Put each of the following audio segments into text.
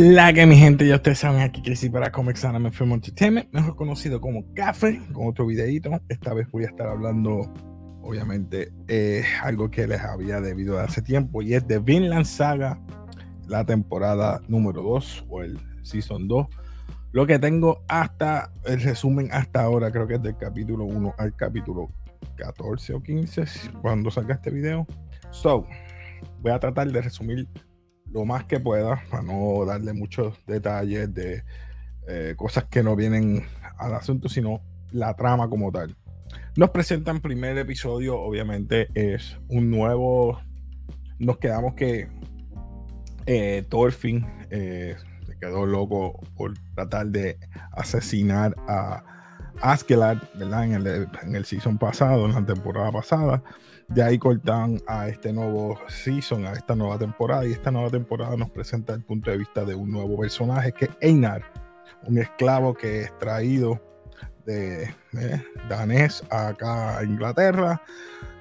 la que mi gente? Ya ustedes saben aquí que para Comics Anime Film Entertainment, mejor conocido como Café, con otro videito. Esta vez voy a estar hablando, obviamente, eh, algo que les había debido de hace tiempo y es de Vinland Saga, la temporada número 2 o el Season 2. Lo que tengo hasta el resumen hasta ahora, creo que es del capítulo 1 al capítulo 14 o 15, cuando salga este video. So, voy a tratar de resumir lo más que pueda, para no darle muchos detalles de eh, cosas que no vienen al asunto, sino la trama como tal. Nos presentan primer episodio, obviamente es un nuevo. Nos quedamos que eh, Thorfinn eh, se quedó loco por tratar de asesinar a Askeladd, ¿verdad? En el, en el season pasado, en la temporada pasada. De ahí cortan a este nuevo season, a esta nueva temporada. Y esta nueva temporada nos presenta el punto de vista de un nuevo personaje que es Einar, un esclavo que es traído de danés acá a Inglaterra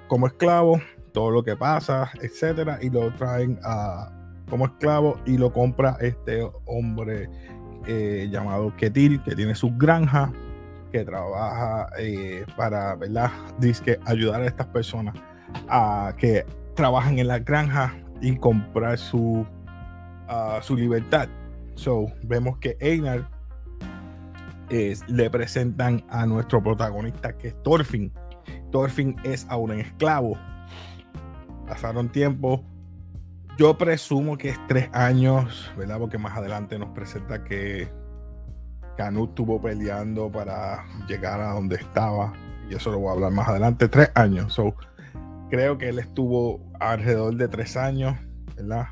como esclavo, todo lo que pasa, etcétera, y lo traen a, como esclavo y lo compra este hombre eh, llamado Ketil, que tiene su granja, que trabaja eh, para, ¿verdad? Dice ayudar a estas personas a que trabajan en la granja y comprar su, su libertad. So, vemos que Einar le presentan a nuestro protagonista que es Thorfinn. Thorfinn es ahora un esclavo. Pasaron tiempo. Yo presumo que es tres años, ¿verdad? Porque más adelante nos presenta que Canut estuvo peleando para llegar a donde estaba. Y eso lo voy a hablar más adelante. Tres años. So, creo que él estuvo alrededor de tres años, ¿verdad?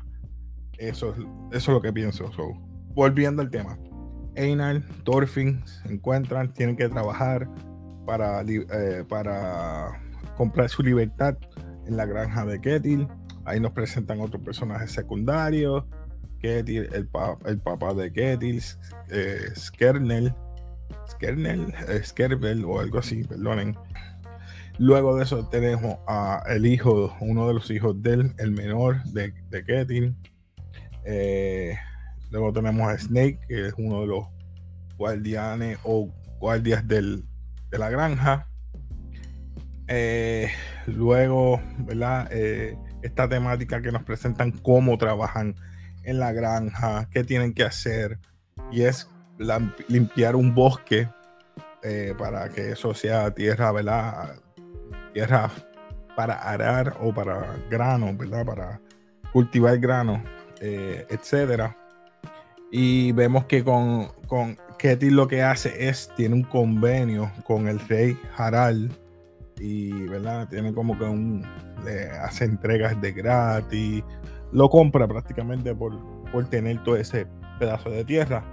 Eso, eso es lo que pienso. So, volviendo al tema. Einar, Thorfinn se encuentran, tienen que trabajar para, eh, para comprar su libertad en la granja de Ketil. Ahí nos presentan otros personajes secundarios. Ketil, el, papá de Ketil, eh, Skernel, Skernel, eh, o algo así, perdonen. Luego de eso tenemos a el hijo, uno de los hijos de él, el menor de, de Ketil. Eh, luego tenemos a Snake, que es uno de los guardianes o guardias de la granja. Eh, luego, ¿verdad? Eh, esta temática que nos presentan cómo trabajan en la granja, qué tienen que hacer, y es limpiar un bosque para que eso sea tierra, ¿verdad? Tierra para arar o para grano, ¿verdad? Para cultivar grano, eh, etcétera. Y vemos que con, con lo que hace es, tiene un convenio con el rey Harald y, ¿verdad? Tiene como que un, le hace entregas de gratis, lo compra prácticamente por, por tener todo ese pedazo de tierra.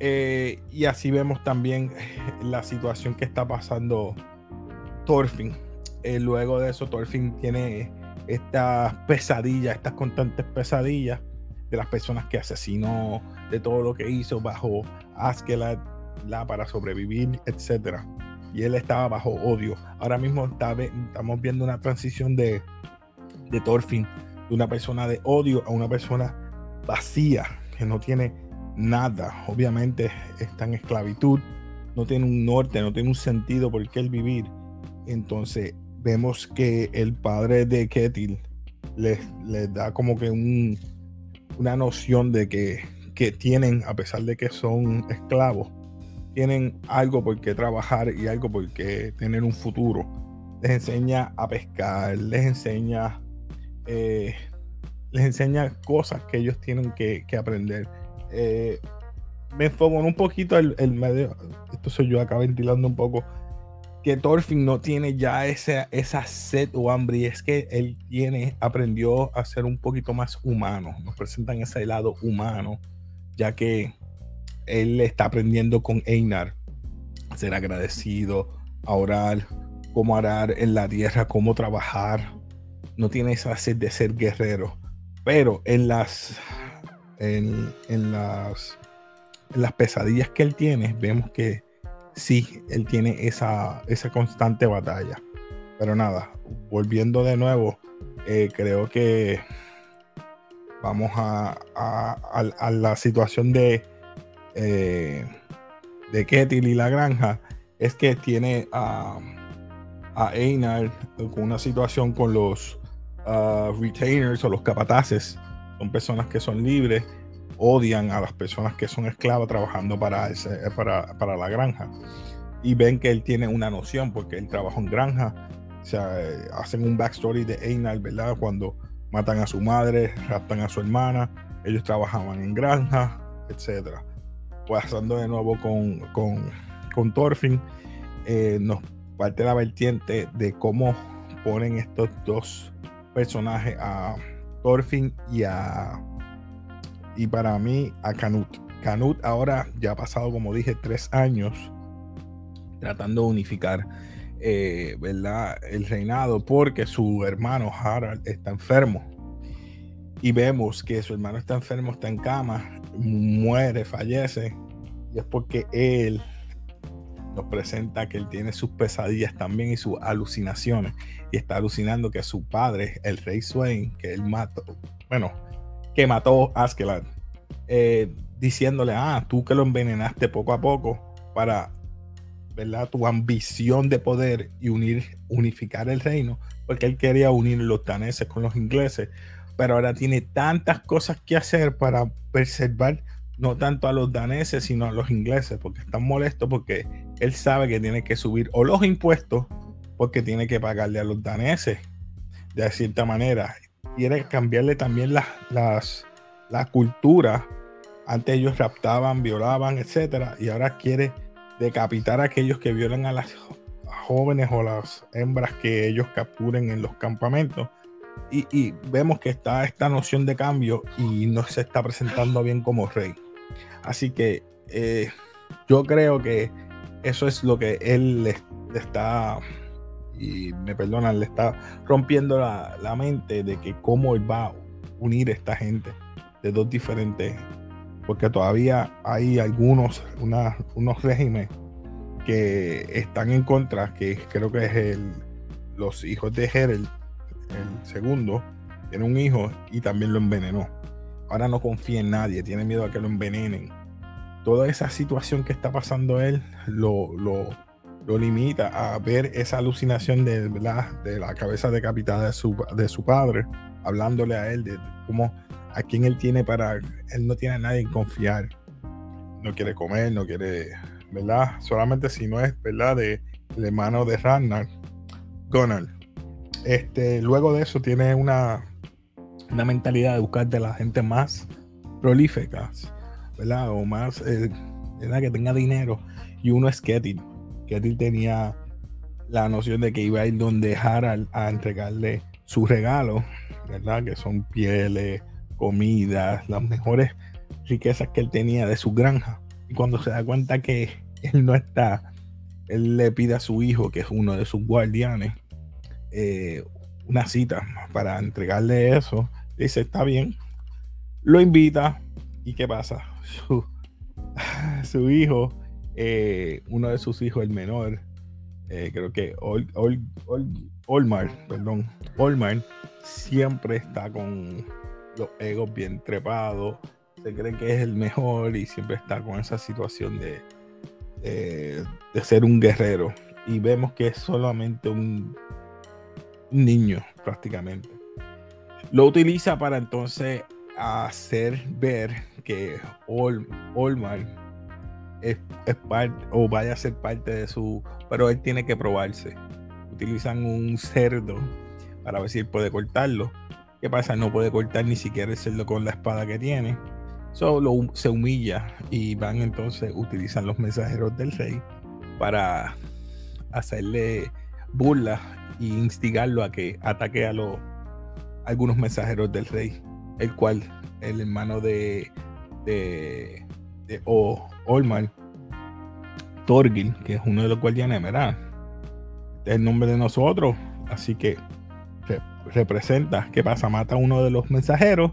Eh, y así vemos también la situación que está pasando Thorfinn. Eh, luego de eso, Thorfinn tiene estas pesadillas, estas constantes pesadillas de las personas que asesinó, de todo lo que hizo bajo Askeladd para sobrevivir, etc. Y él estaba bajo odio. Ahora mismo estamos viendo una transición de, de Thorfinn, de una persona de odio a una persona vacía, que no tiene nada. Obviamente está en esclavitud, no tiene un norte, no tiene un sentido por qué él vivir entonces vemos que el padre de Ketil les, da como que un, una noción de que, que, tienen, a pesar de que son esclavos, tienen algo por qué trabajar y algo por qué tener un futuro. Les enseña a pescar, les enseña, eh, les enseña cosas que ellos tienen que, aprender. Eh, me enfoco un poquito el, el medio, esto soy yo acá ventilando un poco que Thorfinn no tiene ya esa, esa sed o hambre es que él tiene, aprendió a ser un poquito más humano. Nos presentan ese lado humano, ya que él está aprendiendo con Einar a ser agradecido, a orar, cómo arar en la tierra, cómo trabajar. No tiene esa sed de ser guerrero, pero en las, en, en las, en las pesadillas que él tiene, vemos que sí, él tiene esa, esa constante batalla. Pero nada, volviendo de nuevo, eh, creo que vamos a, a, la situación de, eh, de Ketil y la granja, es que tiene a, a Einar con una situación con los uh, retainers o los capataces. Son personas que son libres, odian a las personas que son esclavas trabajando para, ese, para, para la granja. Y ven que él tiene una noción porque él trabaja en granja. O sea, eh, hacen un backstory de Einar, ¿verdad? Cuando matan a su madre, raptan a su hermana, ellos trabajaban en granja, etc. Pasando de nuevo con, con, con Thorfinn, eh, nos parte la vertiente de cómo ponen estos dos personajes a Thorfinn y a y para mí a Canut. Canut ahora ya ha pasado, como dije, tres años tratando de unificar eh, el reinado porque su hermano Harald está enfermo. Y vemos que su hermano está enfermo, está en cama, muere, fallece. Y es porque él nos presenta que él tiene sus pesadillas también y sus alucinaciones. Y está alucinando que su padre, el rey Swain, que él mató, bueno, que mató a Askelad, eh, diciéndole, ah, tú que lo envenenaste poco a poco para ¿verdad? Tu ambición de poder y unir, unificar el reino, porque él quería unir los daneses con los ingleses, pero ahora tiene tantas cosas que hacer para preservar no tanto a los daneses, sino a los ingleses, porque están molestos porque él sabe que tiene que subir o los impuestos, porque tiene que pagarle a los daneses, de cierta manera. Quiere cambiarle también las, la cultura. Antes ellos raptaban, violaban, etcétera, y ahora quiere decapitar a aquellos que violan a las jóvenes o las hembras que ellos capturen en los campamentos. Y, vemos que está esta noción de cambio y no se está presentando bien como rey. Así que eh, yo creo que eso es lo que él le, está, y me perdonan, le está rompiendo la, la, mente de que cómo él va a unir esta gente de dos diferentes porque todavía hay algunos, unos regímenes que están en contra, que creo que es el, los hijos de Herel, el segundo, tiene un hijo y también lo envenenó. Ahora no confía en nadie, tiene miedo a que lo envenenen. Toda esa situación que está pasando él lo, lo, limita a ver esa alucinación de, de la cabeza decapitada de su, de su padre, hablándole a él de cómo a quien él tiene para, él no tiene a nadie en confiar. No quiere comer, no quiere, ¿verdad? Solamente si no es, ¿verdad? De el hermano de Ragnar, Gunnar. Este, luego de eso tiene una, una mentalidad de buscar de la gente más prolífica, ¿verdad? O más, eh, ¿verdad? Que tenga dinero. Y uno es Ketil. Ketil tenía la noción de que iba a ir donde Harald a entregarle su regalo, ¿verdad? Que son pieles, comida, las mejores riquezas que él tenía de su granja. Y cuando se da cuenta que él no está, él le pide a su hijo, que es uno de sus guardianes, eh, una cita para entregarle eso. Dice, está bien. Lo invita. ¿Y qué pasa? Su, hijo, eh, uno de sus hijos, el menor, eh, creo que Olmar, perdón, Olmar, siempre está con los egos bien trepados, se cree que es el mejor y siempre está con esa situación de, de ser un guerrero. Y vemos que es solamente un, niño prácticamente. Lo utiliza para entonces hacer ver que Olmar es, o vaya a ser parte de su, pero él tiene que probarse. Utilizan un cerdo para ver si él puede cortarlo ¿Qué pasa? No puede cortar ni siquiera el cerdo con la espada que tiene. Solo se humilla y van entonces, utilizan los mensajeros del rey para hacerle burla e instigarlo a que ataque a los algunos mensajeros del rey, el cual el hermano de, de, de Olmar, Torgil, que es uno de los guardianes, ¿verdad? Este es el nombre de nosotros, así que representa, ¿qué pasa? Mata a uno de los mensajeros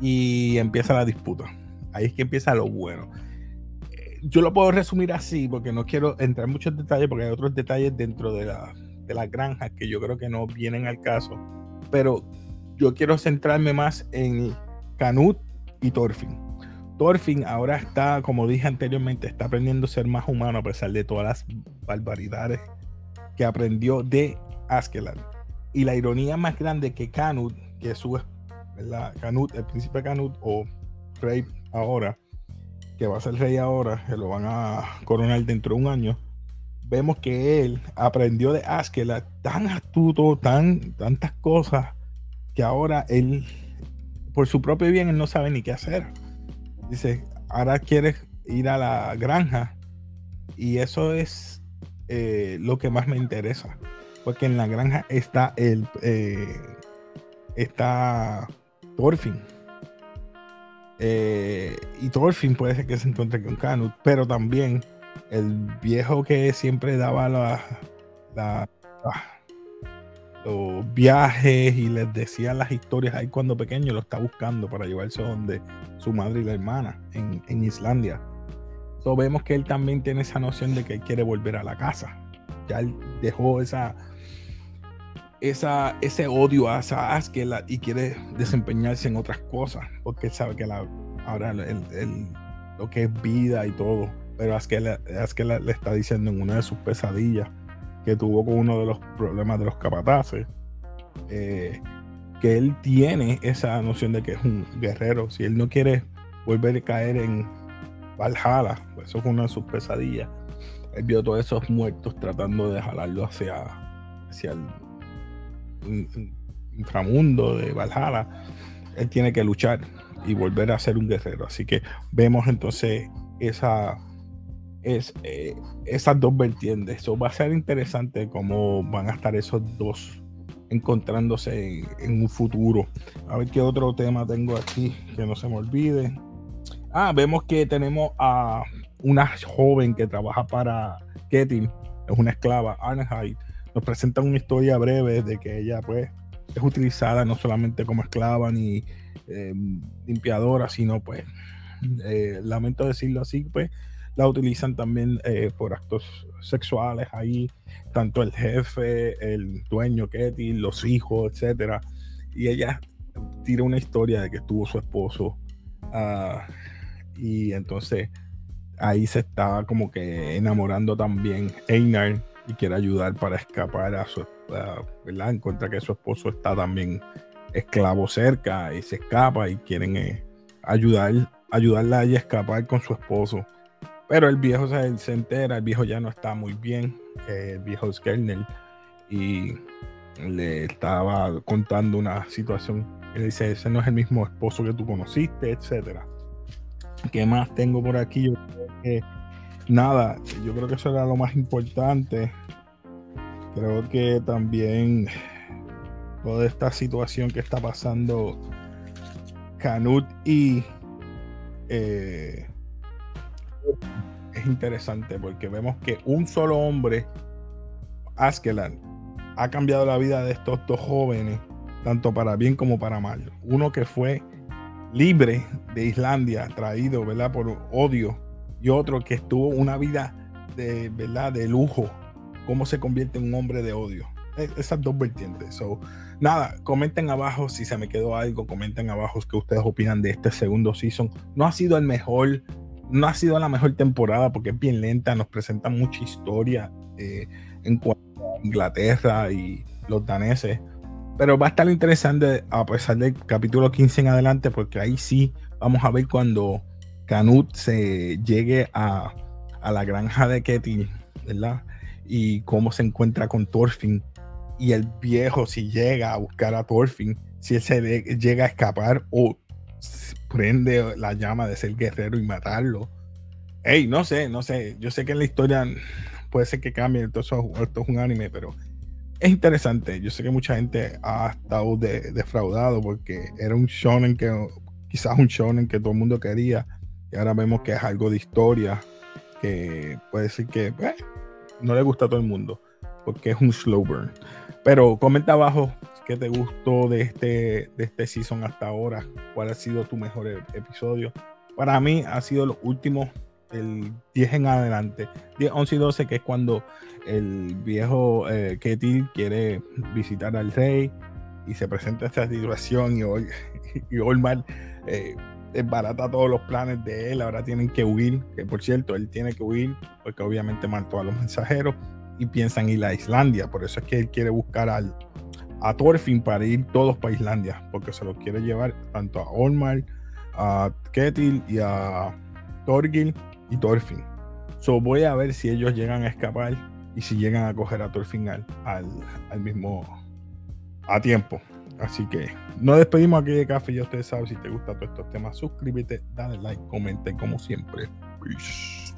y empieza la disputa. Ahí es que empieza lo bueno. Eh, yo lo puedo resumir así porque no quiero entrar en muchos detalles porque hay otros detalles dentro de la, de la granja que yo creo que no vienen al caso. Pero yo quiero centrarme más en Canut y Thorfinn. Thorfinn ahora está, como dije anteriormente, está aprendiendo a ser más humano a pesar de todas las barbaridades que aprendió de Askeland. Y la ironía más grande que Canut, que es su Canut, el príncipe Canut o rey ahora, que va a ser rey ahora, que lo van a coronar dentro de un año, vemos que él aprendió de Askeladd tan astuto, tan, tantas cosas, que ahora él, por su propio bien, él no sabe ni qué hacer. Dice, ahora quiere ir a la granja. Y eso es eh, lo que más me interesa. Porque en la granja está el eh, está Thorfinn. Eh, y Thorfinn puede ser que se encuentre con Canut, pero también el viejo que siempre daba la, los viajes y les decía las historias ahí cuando pequeño, lo está buscando para llevarse donde su madre y la hermana en, Islandia. So, vemos que él también tiene esa noción de que él quiere volver a la casa. Ya él dejó esa, esa, ese odio a esa Askeladd y quiere desempeñarse en otras cosas, porque él sabe que la, ahora lo que es vida y todo pero es que le, está diciendo en una de sus pesadillas que tuvo con uno de los problemas de los capataces, eh, que él tiene esa noción de que es un guerrero. Si él no quiere volver a caer en Valhalla, pues eso fue una de sus pesadillas. Él vio todos esos muertos tratando de jalarlo hacia, hacia el inframundo de Valhalla. Él tiene que luchar y volver a ser un guerrero. Así que vemos entonces esa es eh, esas dos vertientes. Eso va a ser interesante cómo van a estar esos dos encontrándose en, un futuro. A ver qué otro tema tengo aquí que no se me olvide. Ah, vemos que tenemos a una joven que trabaja para Ketil, es una esclava, Arnheit. Nos presenta una historia breve de que ella pues es utilizada no solamente como esclava ni eh, limpiadora, sino pues, eh, lamento decirlo así, pues la utilizan también eh, por actos sexuales ahí, tanto el jefe, el dueño, Ketty, los hijos, etcétera. Y ella tira una historia de que tuvo su esposo ah, y entonces ahí se está como que enamorando también Einar y quiere ayudar para escapar a su ¿verdad? Encuentra que su esposo está también esclavo cerca y se escapa y quieren eh, ayudar, ayudarla a ella a escapar con su esposo. Pero el viejo se, entera, el viejo ya no está muy bien, el viejo Skernel, y le estaba contando una situación. Él dice, ese no es el mismo esposo que tú conociste, etcétera. ¿Qué más tengo por aquí? Nada, yo creo que eso era lo más importante. Creo que también toda esta situación que está pasando Canut y eh, es interesante porque vemos que un solo hombre, Askeland, ha cambiado la vida de estos dos jóvenes, tanto para bien como para mal. Uno que fue libre de Islandia, traído ¿verdad? por odio, y otro que estuvo una vida de, ¿verdad? de lujo. ¿Cómo se convierte en un hombre de odio? E, esas dos vertientes. So, nada, comenten abajo si se me quedó algo, comenten abajo qué ustedes opinan de este segundo season. No ha sido el mejor no ha sido la mejor temporada porque es bien lenta, nos presenta mucha historia eh, en cuanto a Inglaterra y los daneses. Pero va a estar interesante a pesar del capítulo 15 en adelante, porque ahí sí vamos a ver cuando Canut se llegue a, la granja de Ketty, ¿verdad? Y cómo se encuentra con Thorfinn. Y el viejo, si llega a buscar a Thorfinn, si él se llega a escapar o prende la llama de ser guerrero y matarlo. Hey, no sé, no sé. Yo sé que en la historia puede ser que cambie, entonces esto es un anime, pero es interesante. Yo sé que mucha gente ha estado defraudado porque era un shonen que, quizás un shonen que todo el mundo quería, y ahora vemos que es algo de historia que puede decir que eh, no le gusta a todo el mundo porque es un slow burn. Pero comenta abajo qué te gustó de este, de este season hasta ahora, cuál ha sido tu mejor e-, episodio. Para mí ha sido los últimos, el 10 en adelante, 10, 11 y 12, que es cuando el viejo eh, Ketty quiere visitar al rey y se presenta esta situación y, hoy, y Olmar eh, barata todos los planes de él, ahora tienen que huir, que por cierto, él tiene que huir porque obviamente mató a los mensajeros y piensan ir a Islandia, por eso es que él quiere buscar al, a Thorfinn para ir todos para Islandia, porque se los quiere llevar tanto a Olmar, a Ketil y a Thorgil y Thorfinn. So voy a ver si ellos llegan a escapar y si llegan a coger a Thorfinn al, al mismo a tiempo. Así que nos despedimos aquí de café. Ya ustedes saben, si te gustan todos estos temas, suscríbete, dale like, comenten como siempre. Peace.